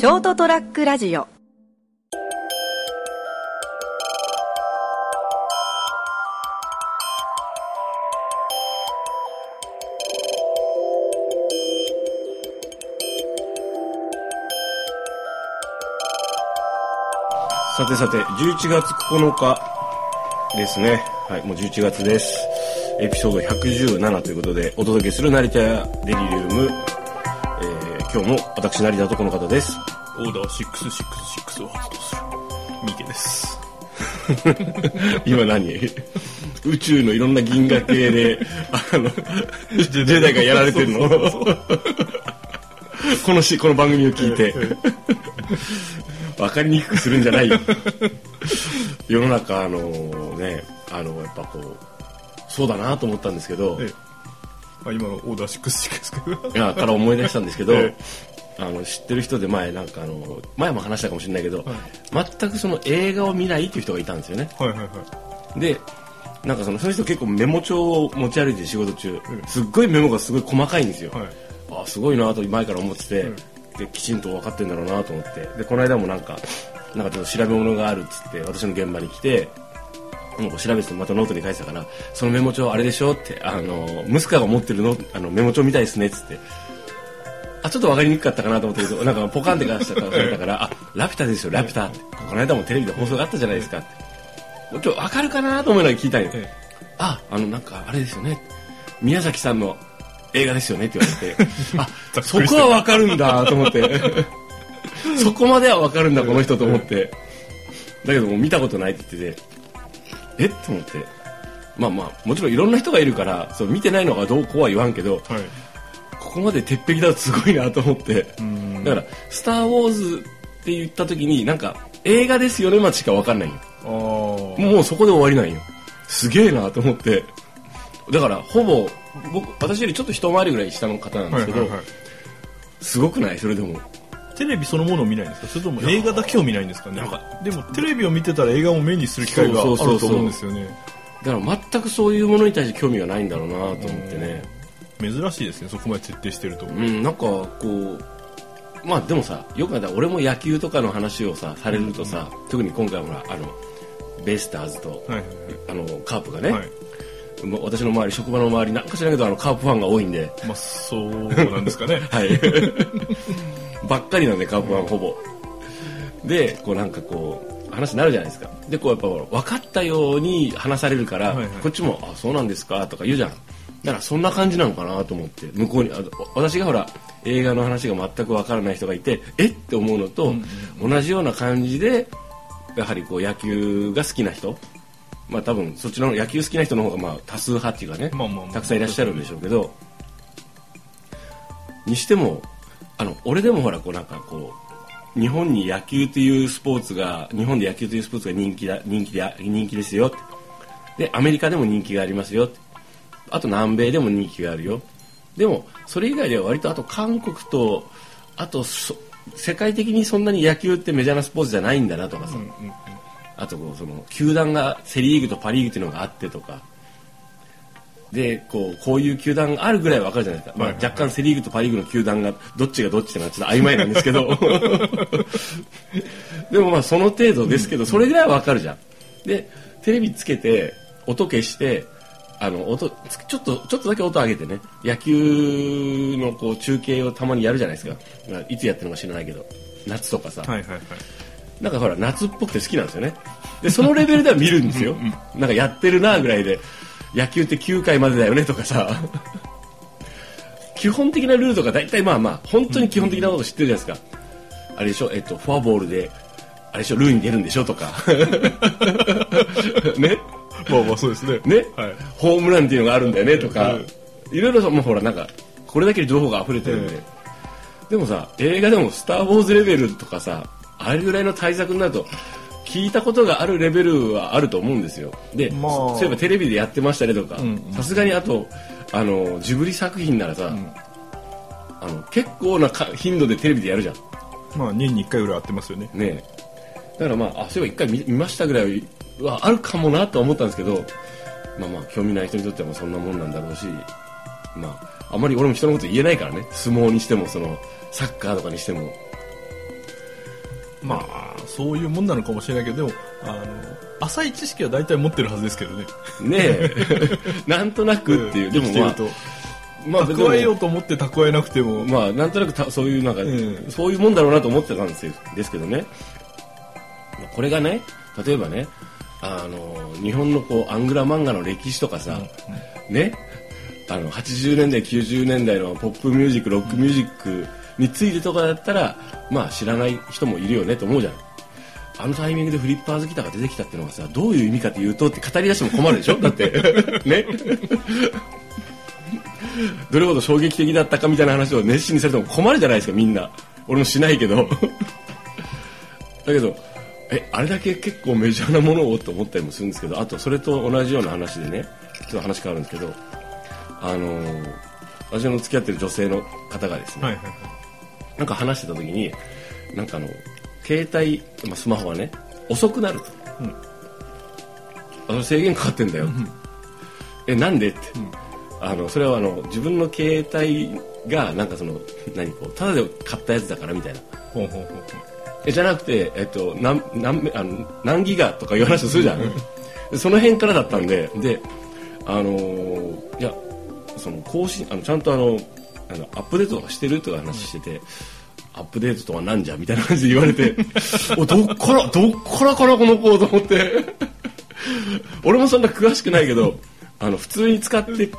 ショートトラックラジオさてさて、11月9日ですね。はい、もう11月です。エピソード117ということで、お届けする成田デリリウム。えー、今日も私成田とこの方です。オーダー666を発動する。ミケです。今何？宇宙のいろんな銀河系で、あの、ジェダイがやられてるの？このし、この番組を聞いて。わかりにくくするんじゃないよ。世の中、あのね、あの、やっぱこう、そうだなと思ったんですけど、ええあ今のオーダー666ですけど。いや、から思い出したんですけど、えあの、知ってる人で前、なんかあの、前も話したかもしれないけど、全くその映画を見ないっていう人がいたんですよね。はいはいはい。で、なんかその、その人結構メモ帳を持ち歩いて仕事中、すっごいメモがすごい細かいんですよ。はい。あすごいなと前から思ってて、できちんと分かってんだろうなと思ってでこの間もなんかなんかちょっと調べ物があるっつって私の現場に来てもう調べててまたノートに書いてたからそのメモ帳あれでしょってあのムスカが持ってるのあのメモ帳みたいですねっつってあちょっと分かりにくかったかなと思ったけどなんかポカンって出したからされたからあラピュタですよラピュタってこの間もテレビで放送があったじゃないですかってもうちょっと分かるかなと思いながら聞いたんよ、えあ、あの、なんか、あれですよね。宮崎さんの映画ですよねって言われて、あ、そこはわかるんだと思って、そこまではわかるんだ、この人と思って。だけどもう見たことないって言ってて、え？って思って。まあまあ、もちろんいろんな人がいるから、そう見てないのがどうこうは言わんけど、えはい。ここまで鉄壁だとすごいなと思って。んだから、スター・ウォーズって言った時に、なんか、映画ですよねまでしかわかんないよ。ああ。もうそこで終わりなんよ。すげえなと思って。だから、ほぼ、僕、私よりちょっと一回りぐらい下の方なんですけど。すごくない？それでも。テレビそのものを見ないんですか？それとも映画だけを見ないんですかね？でもテレビを見てたら映画も目にする機会があると思うんですよね。だから全くそういうものに対して興味がないんだろうなと思ってね。珍しいですね、そこまで徹底してると。うん、なんかこう、まあでもさ、よく考えたら俺も野球とかの話をさ、されるとさ、特に今回ほら、あの、ベイスターズと、はいはいあの、カープがね、はい。私の周り、職場の周り、なんか知らんけど、あの、カープファンが多いんで、まあ、そうなんですかね。はい。ばっかりなんで、カープはほぼ。で、こうなんかこう、話になるじゃないですか。で、こうやっぱ分かったように話されるから、はいはいこっちも、あ、そうなんですかとか言うじゃん。だからそんな感じなのかなと思って、向こうに、あ私がほら、映画の話が全く分からない人がいて、えって思うのと、同じような感じで、やはりこう野球が好きな人、まあ多分そっちの野球好きな人の方がまあ多数派っていうかね、まあまあまあたくさんいらっしゃるんでしょうけど、にしてもあの俺でもほらこうなんかこう日本に野球というスポーツが日本で野球というスポーツが人気だ人気で人気ですよでアメリカでも人気がありますよってあと南米でも人気があるよ。でもそれ以外では割とあと韓国とあとそ世界的にそんなに野球ってメジャーなスポーツじゃないんだなとかさ、あとこうその球団がセ・リーグとパ・リーグっていうのがあってとか。でこうこういう球団があるぐらいわかるじゃないですか、まあ、若干セ・リーグとパ・リーグの球団がどっちがどっちってのはちょっと曖昧なんですけど。でもまあその程度ですけど、それぐらいはわかるじゃん。でテレビつけて音消してあの音つちょっとちょっとだけ音上げてね。野球のこう中継をたまにやるじゃないですか。まあいつやってるのか知らないけど。夏とかさ、はいはいはい。なんかほら夏っぽくて好きなんですよね。でそのレベルでは見るんですよ。なんかやってるなぐらいで。野球って9回までだよねとかさ。基本的なルールとか大体まあまあ本当に基本的なこと知ってるじゃないですか。あれでしょ？えっとフォアボールであれでしょ？塁に出るんでしょ？とか。ね？まあまあそうですね。ね、はい。ホームランっていうのがあるんだよねとか、うんいろいろともうほらなんかこれだけ情報が溢れてるんで、えでもさ映画でも「スター・ウォーズ」レベルとかさあれぐらいの対策になると聞いたことがあるレベルはあると思うんですよ。で、まあ。そういえばテレビでやってましたねとか。うんうんさすがにあとあのジブリ作品ならさ、あの結構なか頻度でテレビでやるじゃん。まあ年に1回ぐらい会ってますよね。ねえ。だからまああそういえば一回見見ましたぐらいはあるかもなとは思ったんですけどまあまあ興味ない人にとってはまあそんなもんなんだろうしまああまり俺も人のこと言えないからね。相撲にしてもそのサッカーとかにしても。まあそういうもんなのかもしれないけどでもあの浅い知識は大体持ってるはずですけどね。ねえ。なんとなくっていう、でもまあまあ蓄えようと思って蓄えなくても、まあなんとなくたそういうなんか、ん。そういうもんだろうなと思ってたんですよですけどね。これがね例えばねあの日本のこうアングラ漫画の歴史とかさ、ね？あの80年代90年代のポップミュージックロックミュージックについてとかだったらまあ知らない人もいるよねと思うじゃん。あのタイミングでフリッパーズギターが出てきたっていうのがさどういう意味かっていうとって語り出しても困るでしょ？だって。ね？どれほど衝撃的だったかみたいな話を熱心にされても困るじゃないですかみんな。俺もしないけど。だけどえあれだけ結構メジャーなものをと思ったりもするんですけどあとそれと同じような話でねちょっと話変わるんですけどあのー私の付き合ってる女性の方がですね、はいはいはい。なんか話してた時になんかあの携帯、まあ、スマホがね遅くなると、うん。あの制限かかってんだよ、えなんでって、あのそれはあの自分の携帯がなんかその何こうただで買ったやつだからみたいな。ほうほうほうほえじゃなくて、えっと、何何メあの何ギガとかいう話をするじゃん。でその辺からだったんでであのーいやその更新あのちゃんとあのあのアップデートとかしてるとか話してて、アップデートとは何じゃみたいな感じで言われておどっからどっからかなこの子と思って。俺もそんな詳しくないけどあの普通に使って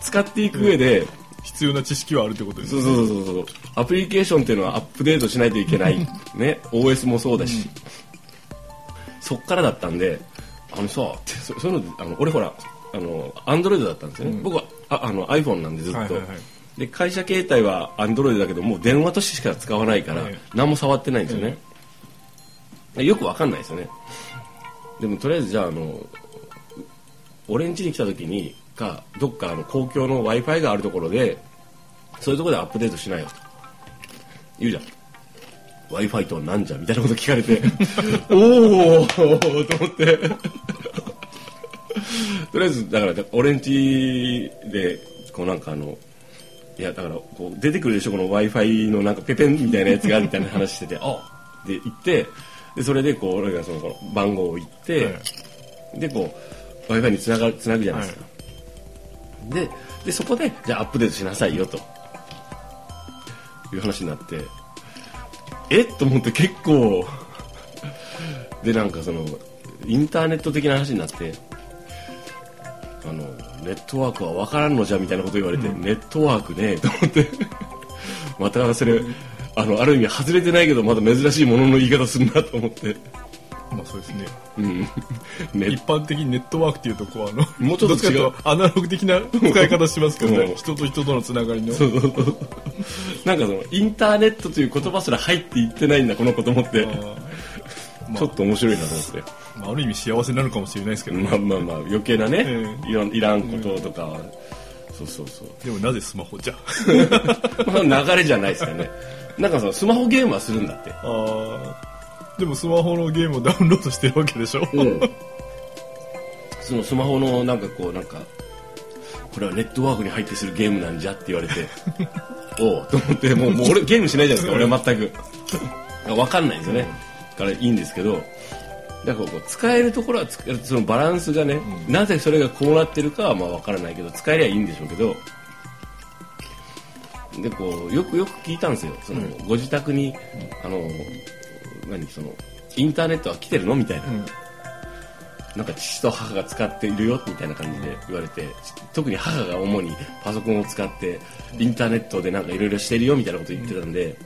使っていく上で、う必要な知識はあるってことですそうそうそうそうアプリケーションっていうのはアップデートしないといけない。ね。OS もそうだし、そっからだったんであのさそそういうのあの俺ほらあのアンドロイドだったんですよね、僕はああの iPhone なんでずっと、はいはいはい。で会社携帯はアンドロイドだけどもう電話としてしか使わないから、はい。何も触ってないんですよね、よくわかんないですよね。でもとりあえずじゃああの俺ん家に来た時にかどっかあの公共の w i f i があるところでそういうところでアップデートしないよと。言うじゃん。w i f i とは何じゃみたいなこと聞かれて おおと思って。とりあえずだから俺ん家でこうなんかあのいやだからこう出てくるでしょこの w i f i のなんかペペンみたいなやつがあるみたいな話してて あで行ってでそれでこう俺がそのこの番号を言って、はい。でこう w i f i につながつなぐじゃないですか、ででそこでじゃあアップデートしなさいよと。いう話になって。え？っと思って結構。でなんかそのインターネット的な話になって。あのネットワークは分からんのじゃみたいなこと言われて、ネットワークねと思って。またそれあのある意味外れてないけどまだ珍しいものの言い方するなと思って、まあそうですね。うん、ネ一般的にネットワークっていうとこうあのもうちょっと違う。アナログ的な使い方しますけどうん。ね人と人とのつながりの。そうそう。そうなんかそのインターネットという言葉すら入っていってないんだこの子と思って、まちょっと面白いなと思って。あ、まあ、ある意味幸せになるかもしれないですけど、まあまあまあ余計なね、えいらんいらんこととかは、そうそうそう。でもなぜスマホじゃ？まあ流れじゃないですかね。なんかそのスマホゲームはするんだって。あーでもスマホのゲームをダウンロードしてるわけでしょ、うん。そのスマホのなんかこうなんかこれはネットワークに入ってするゲームなんじゃって言われて おうと思ってもうもう俺ゲームしないじゃないですか俺は全く。分かんないんですよね。だからいいんですけどだからこう使えるところは使えるそのバランスがね、なぜそれがこうなってるかはまあ分からないけど使えりゃいいんでしょうけどでこうよくよく聞いたんですよ。その、ご自宅に、あの何そのインターネットは来てるの？みたいな、うん。なんか父と母が使っているよ？みたいな感じで言われて特に母が主にパソコンを使ってインターネットでなんかいろいろしてるよ？みたいなこと言ってたんで、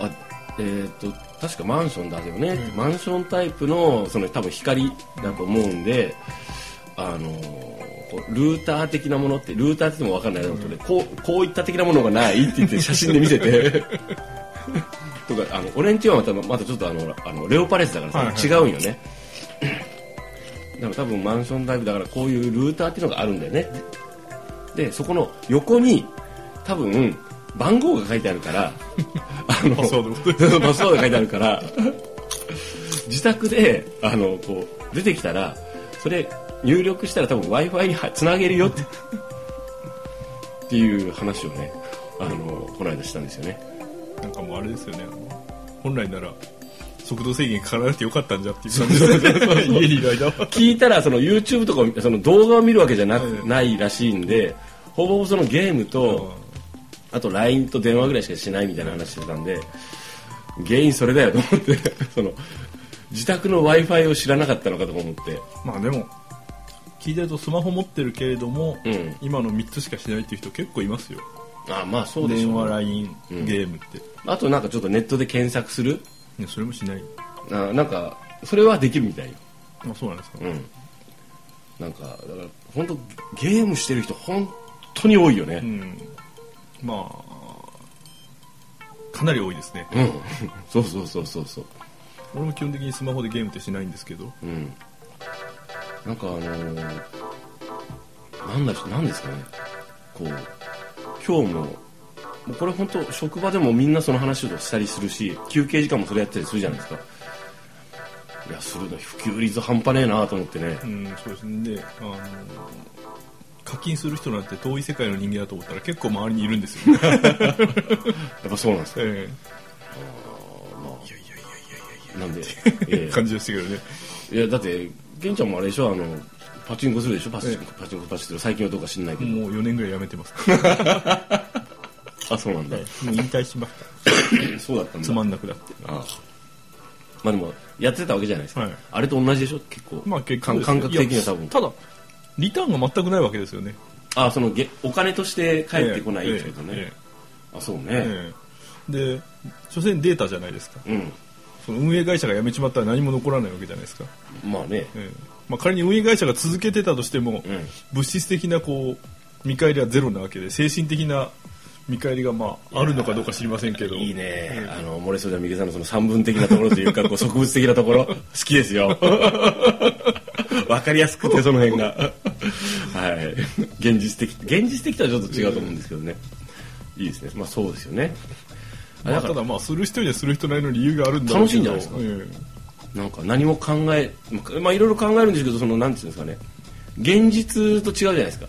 あえーっと確かマンションだよね、マンションタイプのその多分光だと思うんで、あのルーター的なものってルーターって言っても分かんないだろうとね、こうこういった的なものがないって言って写真で見せて とかあの俺んちはまたまたちょっとあのあのレオパレスだからさ、はいはい違うんよね。だから多分マンションタイプだからこういうルーターっていうのがあるんだよね。でそこの横に多分番号が書いてあるからあのパスワード。が書いてあるから自宅であのこう出てきたらそれ入力したら多分 w i f i にはつなげるよってっていう話をねあのこの間したんですよねなんかもうあれですよね。本来なら速度制限かからなくてよかったんじゃっていう感じ。です家にいる間は。聞いたらその YouTube とかその動画を見るわけじゃなないらしいんでほぼほぼそのゲームと、あと LINE と電話ぐらいしかしないみたいな話してたんで原因それだよと思って その自宅の w i f i を知らなかったのかとか思って。まあでも聞いてるとスマホ持ってるけれども、うん。今の3つしかしないっていう人結構いますよあまあそうでしょ電話 LINE、うんゲームって。あとなんかちょっとネットで検索する？ねそれもしない。あなんかそれはできるみたいよ。あそうなんですか、うん。なんかだから本当ゲームしてる人本当に多いよね。うん。まあかなり多いですね。うん、そうそうそうそうそう。俺も基本的にスマホでゲームってしないんですけど。うん。なんかあのーなんだしなんですかね。こう今日ももうこれ本当職場でもみんなその話をしたりするし休憩時間もそれやったりするじゃないですか。いやするの普及率半端ねえなと思ってね。うんそうですね。であの課金する人なんて遠い世界の人間だと思ったら結構周りにいるんですよ、ね やっぱそうなんですよえまあ。えいやいやいやいやいやいなんで、やえ。感じでしたけどね。えいやだって玄ちゃんもあれでしょ？あのパチンコするでしょ？パチンコ、パチンコパチンコ最近はどうか知んないけど、もう4年ぐらいやめてます。あそうなんだ、もう引退しました。そうだったんだ。つまんなくなって。ああ。まあでもやってたわけじゃないですか、はい。あれと同じでしょ？結構、まあ結感構感覚的には多分。ただリターンが全くないわけですよね。あそのげお金として返ってこないってことね、えあそうね、えええ。で所詮データじゃないですか。うんその運営会社が辞めちまったら何も残らないわけじゃないですか、まあね。ええ。まあ、仮に運営会社が続けてたとしても、うん。物質的なこう見返りはゼロなわけで精神的な見返りがまああるのかどうか知りませんけど。いいね、あの漏れそうだ三毛さんのその三分的なところというかこう植物的なところ好きですよ。わかりやすくてその辺が。はい。現実的現実的とはちょっと違うと思うんですけどね。いいですね。まあそうですよね。あまあ、ただまあする人にはする人なりの理由があるんだろう楽しいんじゃないですか？えなんか何も考えまあいろいろ考えるんですけどそのなんていうんですかね。現実と違うじゃないですか。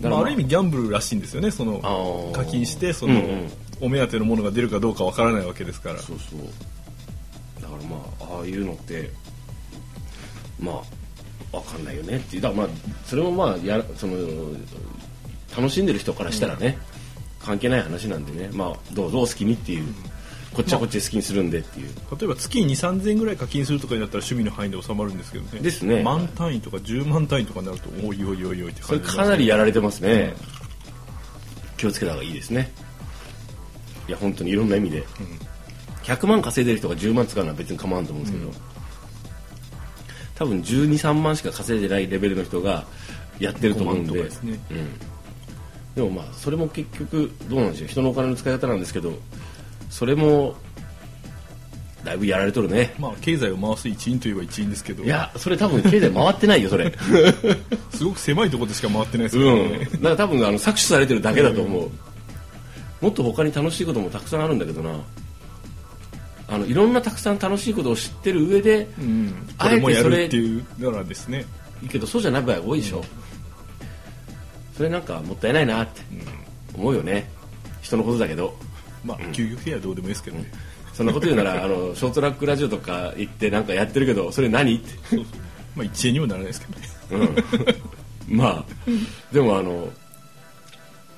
えまあ、ある意味ギャンブルらしいんですよね。その課金してその、うんうん。お目当てのものが出るかどうかわからないわけですから。そうそう。だからまあああいうのってまあわかんないよねっていう。だからまあそれもまあやその楽しんでる人からしたらね、関係ない話なんでね。まあどうぞお好きにっていう、こっちはこっちで好きにするんでっていう、例えば月に2 3 0 0円ぐらい課金するとかになったら趣味の範囲で収まるんですけどね。ですね。万単位とか10万単位とかになるとおいおいおいおいってそれ感じかなりやられてますね、気をつけた方がいいですね。いや本当にいろんな意味で、100万稼いでる人が10万使うのは別に構わんと思うんですけど、多分1 2 3万しか稼いでないレベルの人がやってると思うん5万とでかですね。うん、でもまあそれも結局どうなんでしょう。人のお金の使い方なんですけどそれもだいぶやられとるね。まあ経済を回す一員といえば一員ですけど。いやそれ多分経済回ってないよそれ。すごく狭いところでしか回ってないですからうん、ね、だから多分あの搾取されてるだけだと思う、もっと他に楽しいこともたくさんあるんだけどな。あのいろんなたくさん楽しいことを知ってる上で、うん、こあえてれもやそれるっていうならですね。いいけどそうじゃない場合が多いでしょ、それなんかもったいないなって思うよね。人のことだけど。まあ究極的にはどうでもいいですけどね、そんなこと言うならあのショートラックラジオとか行ってなんかやってるけどそれ何？ってそうそう。まあ1円にもならないですけどね。うん、まあでもあの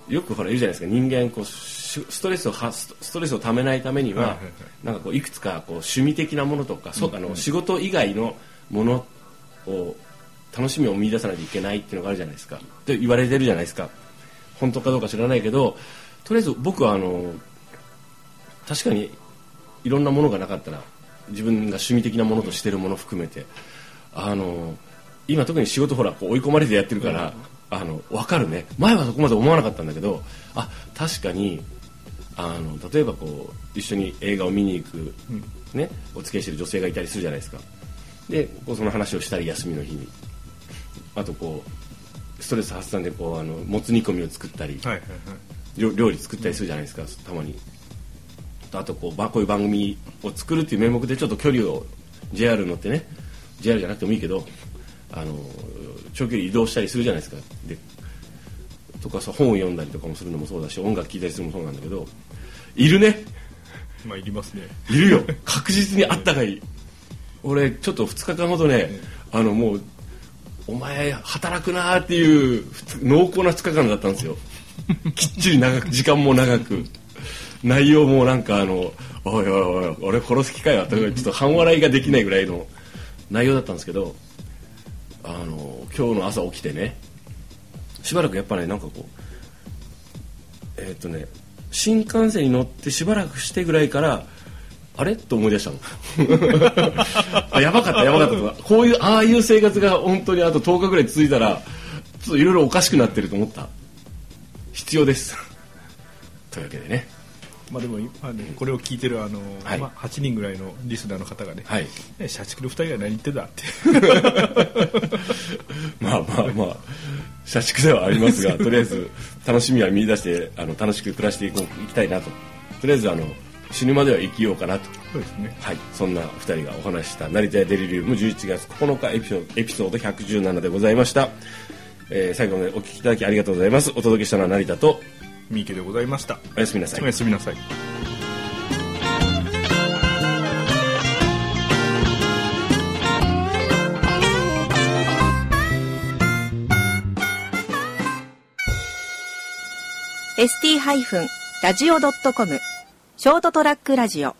よくほら言うじゃないですか。人間こうしストレスをはスストレスをためないためには、はいはいはい。なんかこういくつかこう趣味的なものとか、そうあの仕事以外のものを楽しみを見出さないといけないっていうのがあるじゃないですか。って言われてるじゃないですか。本当かどうか知らないけどとりあえず僕はあの確かにいろんなものがなかったら自分が趣味的なものとしてるもの含めてあの今特に仕事ほらこう追い込まれてやってるから、あの分かるね。前はそこまで思わなかったんだけどあ確かにあの例えばこう一緒に映画を見に行く、ね、お付き合いしてる女性がいたりするじゃないですか。でその話をしたり休みの日にあとこうストレス発散でこうあのもつ煮込みを作ったり、はいはいはい。料料理作ったりするじゃないですか、たまに。あとこうばこういう番組を作るっていう名目でちょっと距離を JR 乗ってね JR じゃなくてもいいけどあの長距離移動したりするじゃないですか。でとかさ本を読んだりとかもするのもそうだし音楽聴いたりするのもそうなんだけどいるね。まあいりますね。いるよ。確実にあったかい。俺ちょっと2日間ほどね あのもうお前働くなーっていう濃厚な2日間だったんですよ。きっちり長く時間も長く。内容もなんかあの「おいおいおい俺殺す気かよ」とかちょっと半笑いができないぐらいの内容だったんですけどあの今日の朝起きてねしばらくやっぱねなんかこうえーっとね新幹線に乗ってしばらくしてぐらいからあれ？と思い出したの。あやばかったやばかったと。こういうああいう生活が本当にあと10日ぐらい続いたらちょっといろいろおかしくなってると思った。必要です。というわけでね。まあでもあのこれを聞いてるあの、はい。まあ、8人ぐらいのリスナーの方がねはい「ね社畜の2人が何言ってんだ」って。まあまあまあ社畜ではありますがとりあえず楽しみは見出してあの楽しく暮らしていこういきたいなと。とりあえずあの死ぬまでは生きようかなと。そうですね。はい、そんな2人がお話しした成田屋デリリウム11月9日エピソードエピソード117でございました、えー最後までお聞きいただきありがとうございます。お届けしたのは成田と三池でございました。おやすみなさい。おやすみなさい。ST-radio.com ショートトラックラジオ。